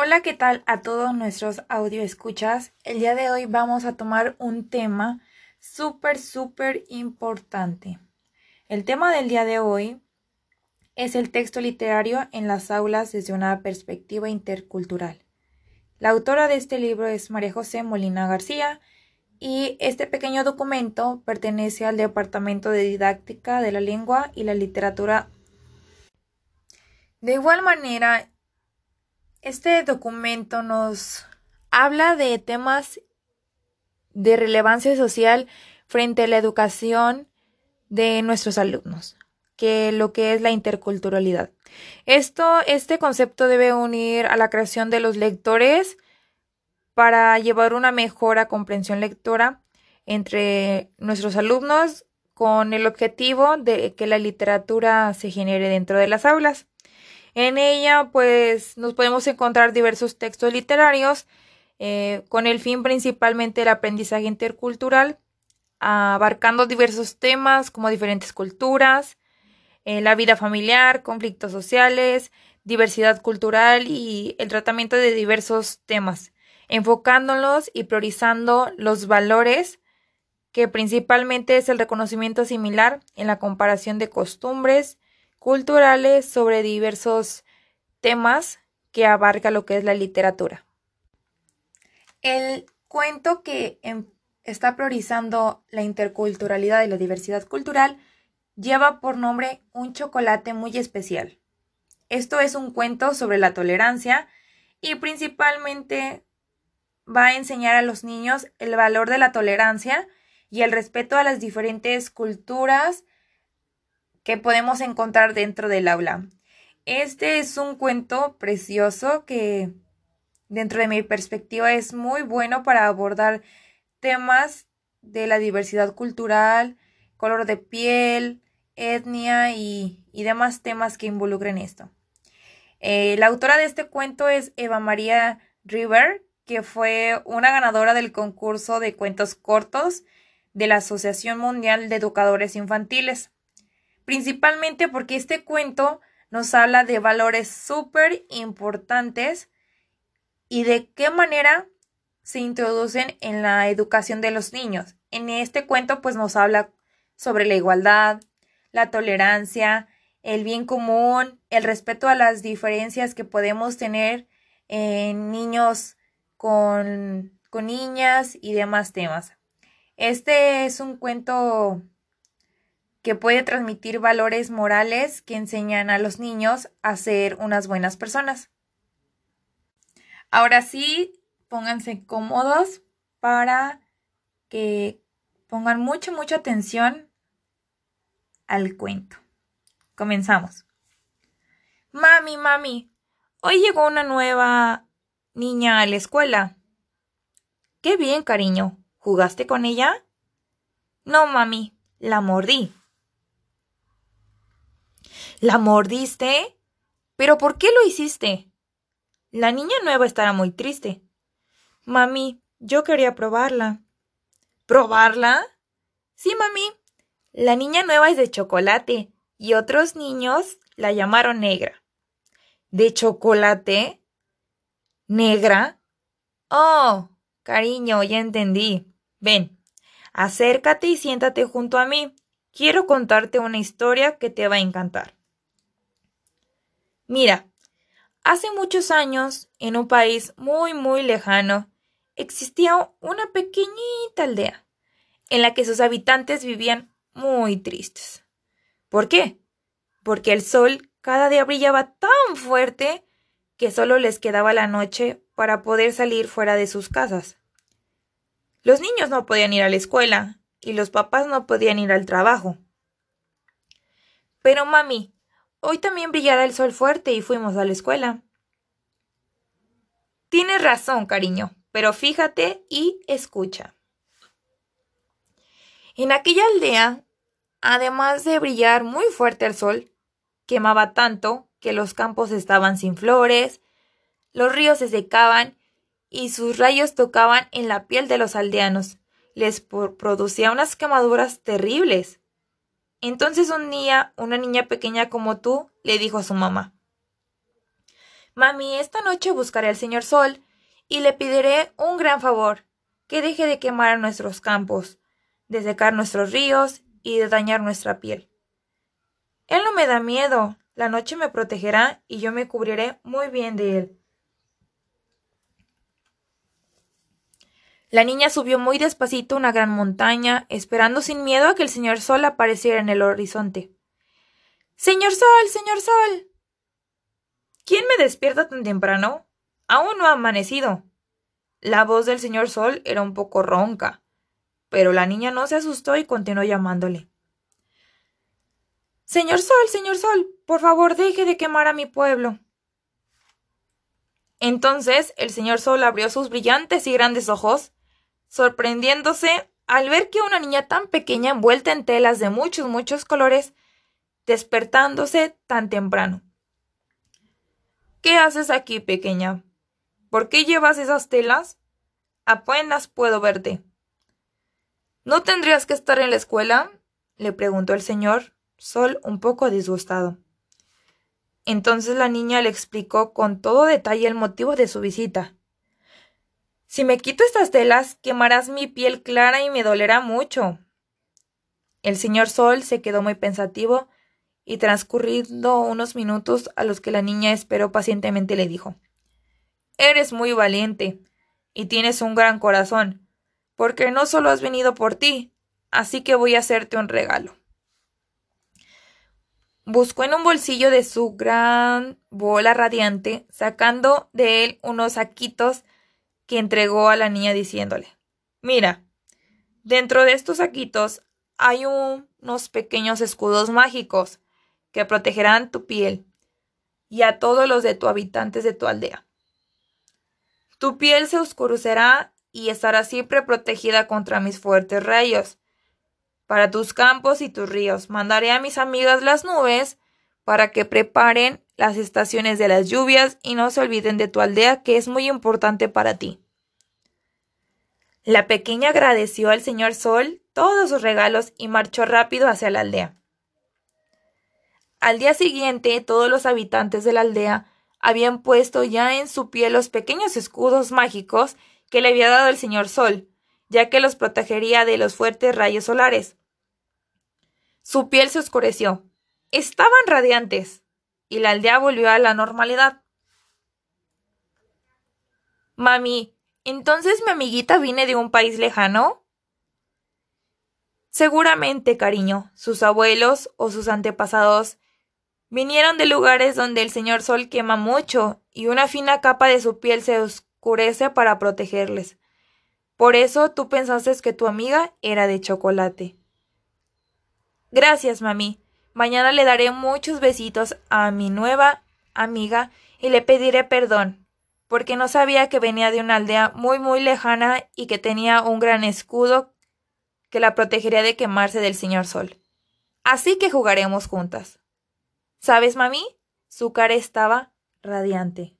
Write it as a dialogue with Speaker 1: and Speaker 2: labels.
Speaker 1: Hola, ¿qué tal a todos nuestros audio escuchas? El día de hoy vamos a tomar un tema súper, súper importante. El tema del día de hoy es el texto literario en las aulas desde una perspectiva intercultural. La autora de este libro es María José Molina García y este pequeño documento pertenece al Departamento de Didáctica de la Lengua y la Literatura. De igual manera, este documento nos habla de temas de relevancia social frente a la educación de nuestros alumnos, que lo que es la interculturalidad. Esto, este concepto debe unir a la creación de los lectores para llevar una mejora comprensión lectora entre nuestros alumnos con el objetivo de que la literatura se genere dentro de las aulas. En ella, pues, nos podemos encontrar diversos textos literarios eh, con el fin principalmente el aprendizaje intercultural, abarcando diversos temas como diferentes culturas, eh, la vida familiar, conflictos sociales, diversidad cultural y el tratamiento de diversos temas, enfocándolos y priorizando los valores que principalmente es el reconocimiento similar en la comparación de costumbres, culturales sobre diversos temas que abarca lo que es la literatura. El cuento que em, está priorizando la interculturalidad y la diversidad cultural lleva por nombre Un chocolate muy especial. Esto es un cuento sobre la tolerancia y principalmente va a enseñar a los niños el valor de la tolerancia y el respeto a las diferentes culturas que podemos encontrar dentro del aula. Este es un cuento precioso que dentro de mi perspectiva es muy bueno para abordar temas de la diversidad cultural, color de piel, etnia y, demás temas que involucren esto. Eh, la autora de este cuento es Eva María River, que fue una ganadora del concurso de cuentos cortos de la Asociación Mundial de Educadores Infantiles principalmente porque este cuento nos habla de valores súper importantes y de qué manera se introducen en la educación de los niños. En este cuento pues nos habla sobre la igualdad, la tolerancia, el bien común, el respeto a las diferencias que podemos tener en niños con, con niñas y demás temas. Este es un cuento que puede transmitir valores morales que enseñan a los niños a ser unas buenas personas. Ahora sí, pónganse cómodos para que pongan mucha, mucha atención al cuento. Comenzamos. Mami, mami, hoy llegó una nueva niña a la escuela. Qué bien, cariño. ¿Jugaste con ella? No, mami, la mordí. ¿La mordiste? ¿Pero por qué lo hiciste? La niña nueva estará muy triste. Mami, yo quería probarla. ¿Probarla? Sí, mami. La niña nueva es de chocolate y otros niños la llamaron negra. ¿De chocolate? ¿Negra? Oh, cariño, ya entendí. Ven, acércate y siéntate junto a mí. Quiero contarte una historia que te va a encantar. Mira, hace muchos años, en un país muy, muy lejano, existía una pequeñita aldea en la que sus habitantes vivían muy tristes. ¿Por qué? Porque el sol cada día brillaba tan fuerte que solo les quedaba la noche para poder salir fuera de sus casas. Los niños no podían ir a la escuela y los papás no podían ir al trabajo. Pero mami, Hoy también brillará el sol fuerte y fuimos a la escuela. Tienes razón, cariño, pero fíjate y escucha. En aquella aldea, además de brillar muy fuerte el sol, quemaba tanto que los campos estaban sin flores, los ríos se secaban y sus rayos tocaban en la piel de los aldeanos. Les producía unas quemaduras terribles. Entonces un día una niña pequeña como tú le dijo a su mamá Mami, esta noche buscaré al señor Sol y le pediré un gran favor, que deje de quemar nuestros campos, de secar nuestros ríos y de dañar nuestra piel. Él no me da miedo, la noche me protegerá y yo me cubriré muy bien de él. La niña subió muy despacito una gran montaña, esperando sin miedo a que el señor Sol apareciera en el horizonte. Señor Sol, señor Sol. ¿Quién me despierta tan temprano? Aún no ha amanecido. La voz del señor Sol era un poco ronca, pero la niña no se asustó y continuó llamándole. Señor Sol, señor Sol, por favor deje de quemar a mi pueblo. Entonces el señor Sol abrió sus brillantes y grandes ojos sorprendiéndose al ver que una niña tan pequeña envuelta en telas de muchos, muchos colores, despertándose tan temprano. ¿Qué haces aquí, pequeña? ¿Por qué llevas esas telas? Apenas puedo verte. ¿No tendrías que estar en la escuela? le preguntó el señor Sol un poco disgustado. Entonces la niña le explicó con todo detalle el motivo de su visita. Si me quito estas telas, quemarás mi piel clara y me dolerá mucho. El señor Sol se quedó muy pensativo y transcurrido unos minutos a los que la niña esperó pacientemente le dijo Eres muy valiente y tienes un gran corazón, porque no solo has venido por ti, así que voy a hacerte un regalo. Buscó en un bolsillo de su gran bola radiante, sacando de él unos saquitos que entregó a la niña diciéndole Mira, dentro de estos saquitos hay unos pequeños escudos mágicos que protegerán tu piel y a todos los de tu habitantes de tu aldea. Tu piel se oscurecerá y estará siempre protegida contra mis fuertes rayos. Para tus campos y tus ríos mandaré a mis amigas las nubes para que preparen las estaciones de las lluvias y no se olviden de tu aldea que es muy importante para ti. La pequeña agradeció al señor Sol todos sus regalos y marchó rápido hacia la aldea. Al día siguiente todos los habitantes de la aldea habían puesto ya en su piel los pequeños escudos mágicos que le había dado el señor Sol, ya que los protegería de los fuertes rayos solares. Su piel se oscureció. Estaban radiantes y la aldea volvió a la normalidad. Mami, ¿entonces mi amiguita viene de un país lejano? Seguramente, cariño, sus abuelos o sus antepasados vinieron de lugares donde el señor sol quema mucho y una fina capa de su piel se oscurece para protegerles. Por eso tú pensaste que tu amiga era de chocolate. Gracias, mami. Mañana le daré muchos besitos a mi nueva amiga y le pediré perdón, porque no sabía que venía de una aldea muy muy lejana y que tenía un gran escudo que la protegería de quemarse del señor sol. Así que jugaremos juntas. ¿Sabes, mami? Su cara estaba radiante.